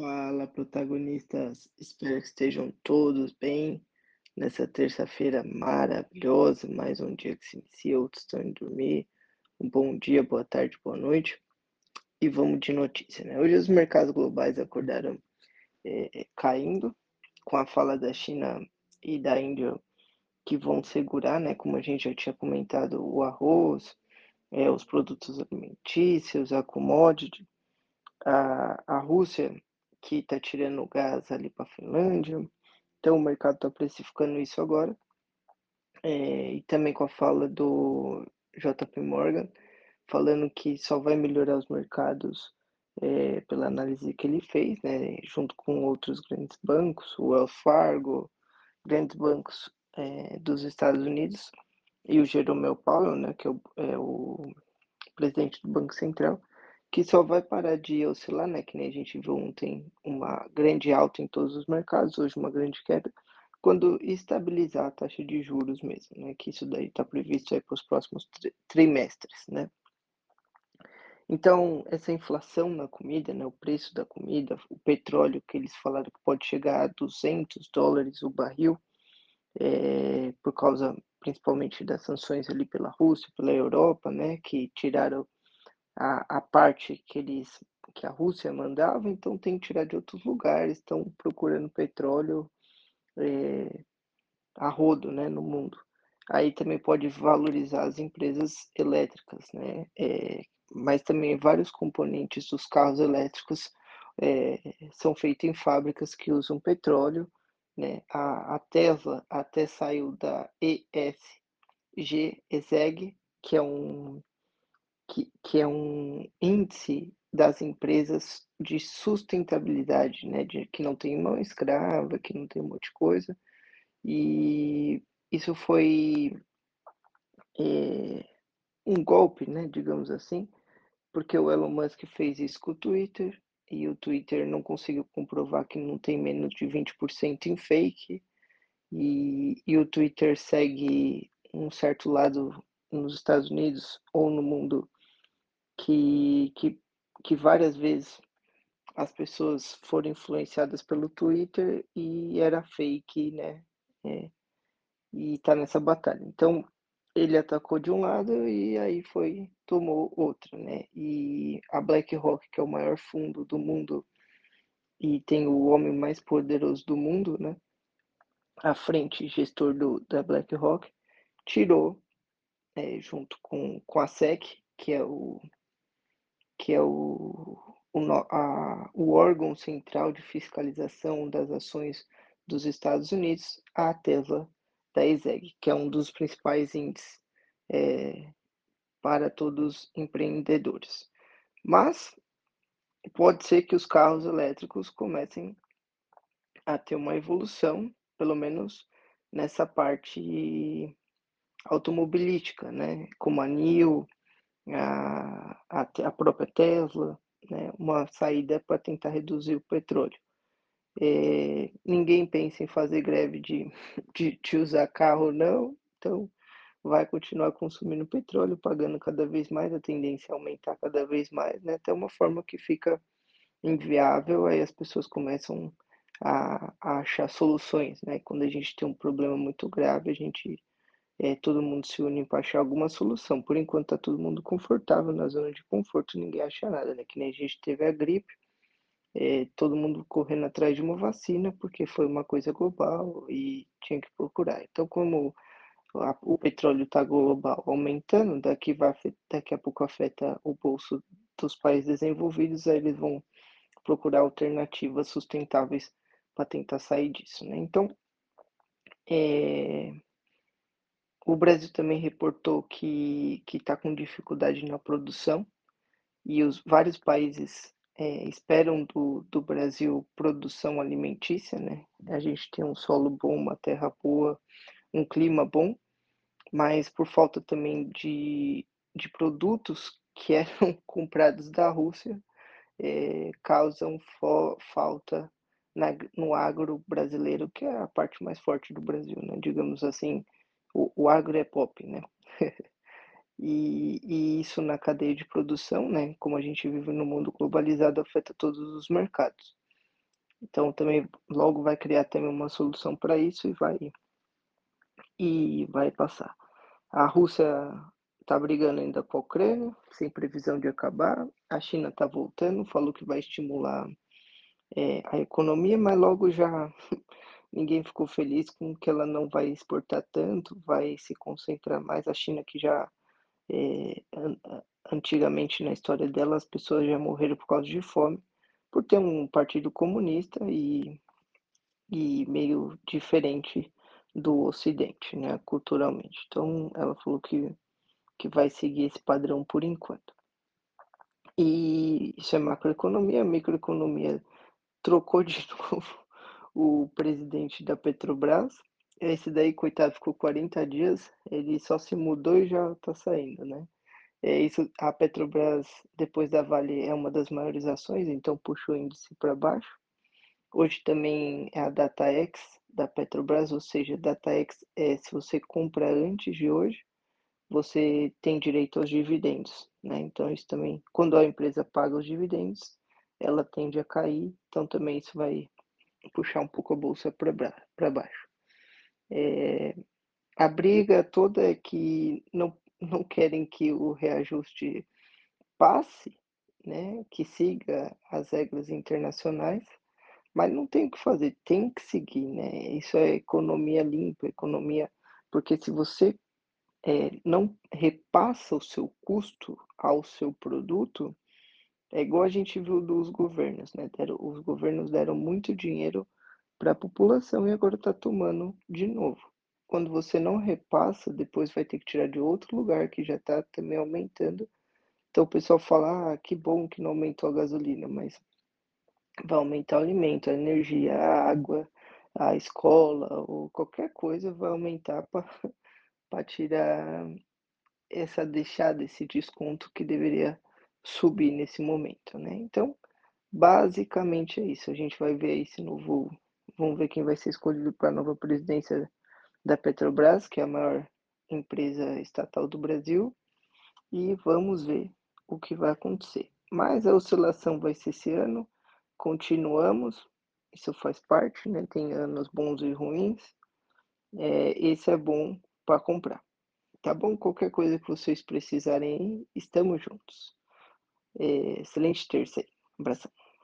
Fala, protagonistas. Espero que estejam todos bem nessa terça-feira maravilhosa. Mais um dia que se inicia, outros estão indo dormir. Um bom dia, boa tarde, boa noite. E vamos de notícia, né? Hoje os mercados globais acordaram é, caindo, com a fala da China e da Índia que vão segurar, né? Como a gente já tinha comentado, o arroz, é, os produtos alimentícios, a commodity. A, a Rússia que está tirando gás ali para a Finlândia. Então o mercado está precificando isso agora. É, e também com a fala do JP Morgan, falando que só vai melhorar os mercados é, pela análise que ele fez, né, junto com outros grandes bancos, o Wells Fargo, grandes bancos é, dos Estados Unidos, e o Jerome Powell, né, que é o, é o presidente do Banco Central, que só vai parar de oscilar, né? Que nem a gente viu ontem uma grande alta em todos os mercados, hoje uma grande queda, quando estabilizar a taxa de juros mesmo, né? Que isso daí está previsto aí para os próximos trimestres, né? Então, essa inflação na comida, né, o preço da comida, o petróleo que eles falaram que pode chegar a 200 dólares o barril, é, por causa principalmente das sanções ali pela Rússia, pela Europa, né, que tiraram a, a parte que eles que a Rússia mandava, então tem que tirar de outros lugares, estão procurando petróleo é, a rodo, né, no mundo. Aí também pode valorizar as empresas elétricas, né, é, mas também vários componentes dos carros elétricos é, são feitos em fábricas que usam petróleo, né, a, a Tesla até saiu da ESG, ESG, que é um que, é um índice das empresas de sustentabilidade, né, de que não tem mão escrava, que não tem um monte de coisa. E isso foi é, um golpe, né, digamos assim, porque o Elon Musk fez isso com o Twitter e o Twitter não conseguiu comprovar que não tem menos de 20% em fake. E, e o Twitter segue um certo lado nos Estados Unidos ou no mundo que, que, que várias vezes as pessoas foram influenciadas pelo Twitter e era fake, né? É, e tá nessa batalha. Então, ele atacou de um lado e aí foi, tomou outro, né? E a BlackRock, que é o maior fundo do mundo e tem o homem mais poderoso do mundo, né? À frente, gestor do, da BlackRock, tirou, é, junto com, com a SEC, que é o que é o, o, a, o órgão central de fiscalização das ações dos Estados Unidos, a Tesla da ESEG, que é um dos principais índices é, para todos os empreendedores. Mas pode ser que os carros elétricos comecem a ter uma evolução, pelo menos nessa parte automobilística, né? Como a NIO, a, a, a própria Tesla, né, uma saída para tentar reduzir o petróleo. É, ninguém pensa em fazer greve de, de, de, usar carro, não, então vai continuar consumindo petróleo, pagando cada vez mais, a tendência é aumentar cada vez mais, né, até uma forma que fica inviável, aí as pessoas começam a, a achar soluções, né, quando a gente tem um problema muito grave, a gente é, todo mundo se une para achar alguma solução. Por enquanto está todo mundo confortável na zona de conforto, ninguém acha nada, né? Que nem a gente teve a gripe, é, todo mundo correndo atrás de uma vacina, porque foi uma coisa global e tinha que procurar. Então, como a, o petróleo está global aumentando, daqui, vai, daqui a pouco afeta o bolso dos países desenvolvidos, aí eles vão procurar alternativas sustentáveis para tentar sair disso, né? Então, é, o Brasil também reportou que está com dificuldade na produção e os vários países é, esperam do, do Brasil produção alimentícia, né? A gente tem um solo bom, uma terra boa, um clima bom, mas por falta também de, de produtos que eram comprados da Rússia, é, causam falta na, no agro brasileiro, que é a parte mais forte do Brasil, né? Digamos assim, o, o agro é pop, né? e, e isso na cadeia de produção, né? Como a gente vive no mundo globalizado, afeta todos os mercados. Então também logo vai criar também uma solução para isso e vai e vai passar. A Rússia está brigando ainda com a Ucrânia, sem previsão de acabar. A China está voltando, falou que vai estimular é, a economia, mas logo já ninguém ficou feliz com que ela não vai exportar tanto, vai se concentrar mais. A China que já é, antigamente na história dela as pessoas já morreram por causa de fome, por ter um partido comunista e, e meio diferente do Ocidente, né, culturalmente. Então ela falou que, que vai seguir esse padrão por enquanto. E isso é macroeconomia, microeconomia trocou de novo o presidente da Petrobras. Esse daí, coitado, ficou 40 dias, ele só se mudou e já está saindo, né? É isso, a Petrobras, depois da Vale, é uma das maiores ações, então puxou o índice para baixo. Hoje também é a DataX da Petrobras, ou seja, DataX é se você compra antes de hoje, você tem direito aos dividendos, né? Então isso também, quando a empresa paga os dividendos, ela tende a cair, então também isso vai puxar um pouco a bolsa para baixo. É, a briga toda é que não, não querem que o reajuste passe, né, que siga as regras internacionais, mas não tem o que fazer, tem que seguir, né? Isso é economia limpa, economia, porque se você é, não repassa o seu custo ao seu produto, é igual a gente viu dos governos, né? Deram, os governos deram muito dinheiro para a população e agora está tomando de novo. Quando você não repassa, depois vai ter que tirar de outro lugar que já está também aumentando. Então o pessoal fala, ah, que bom que não aumentou a gasolina, mas vai aumentar o alimento, a energia, a água, a escola ou qualquer coisa vai aumentar para tirar essa deixada, esse desconto que deveria subir nesse momento, né? Então, basicamente é isso. A gente vai ver esse novo, vamos ver quem vai ser escolhido para a nova presidência da Petrobras, que é a maior empresa estatal do Brasil, e vamos ver o que vai acontecer. Mas a oscilação vai ser esse ano, continuamos, isso faz parte, né? Tem anos bons e ruins. É, esse é bom para comprar. Tá bom? Qualquer coisa que vocês precisarem, estamos juntos. É, excelente terça aí. Um abração.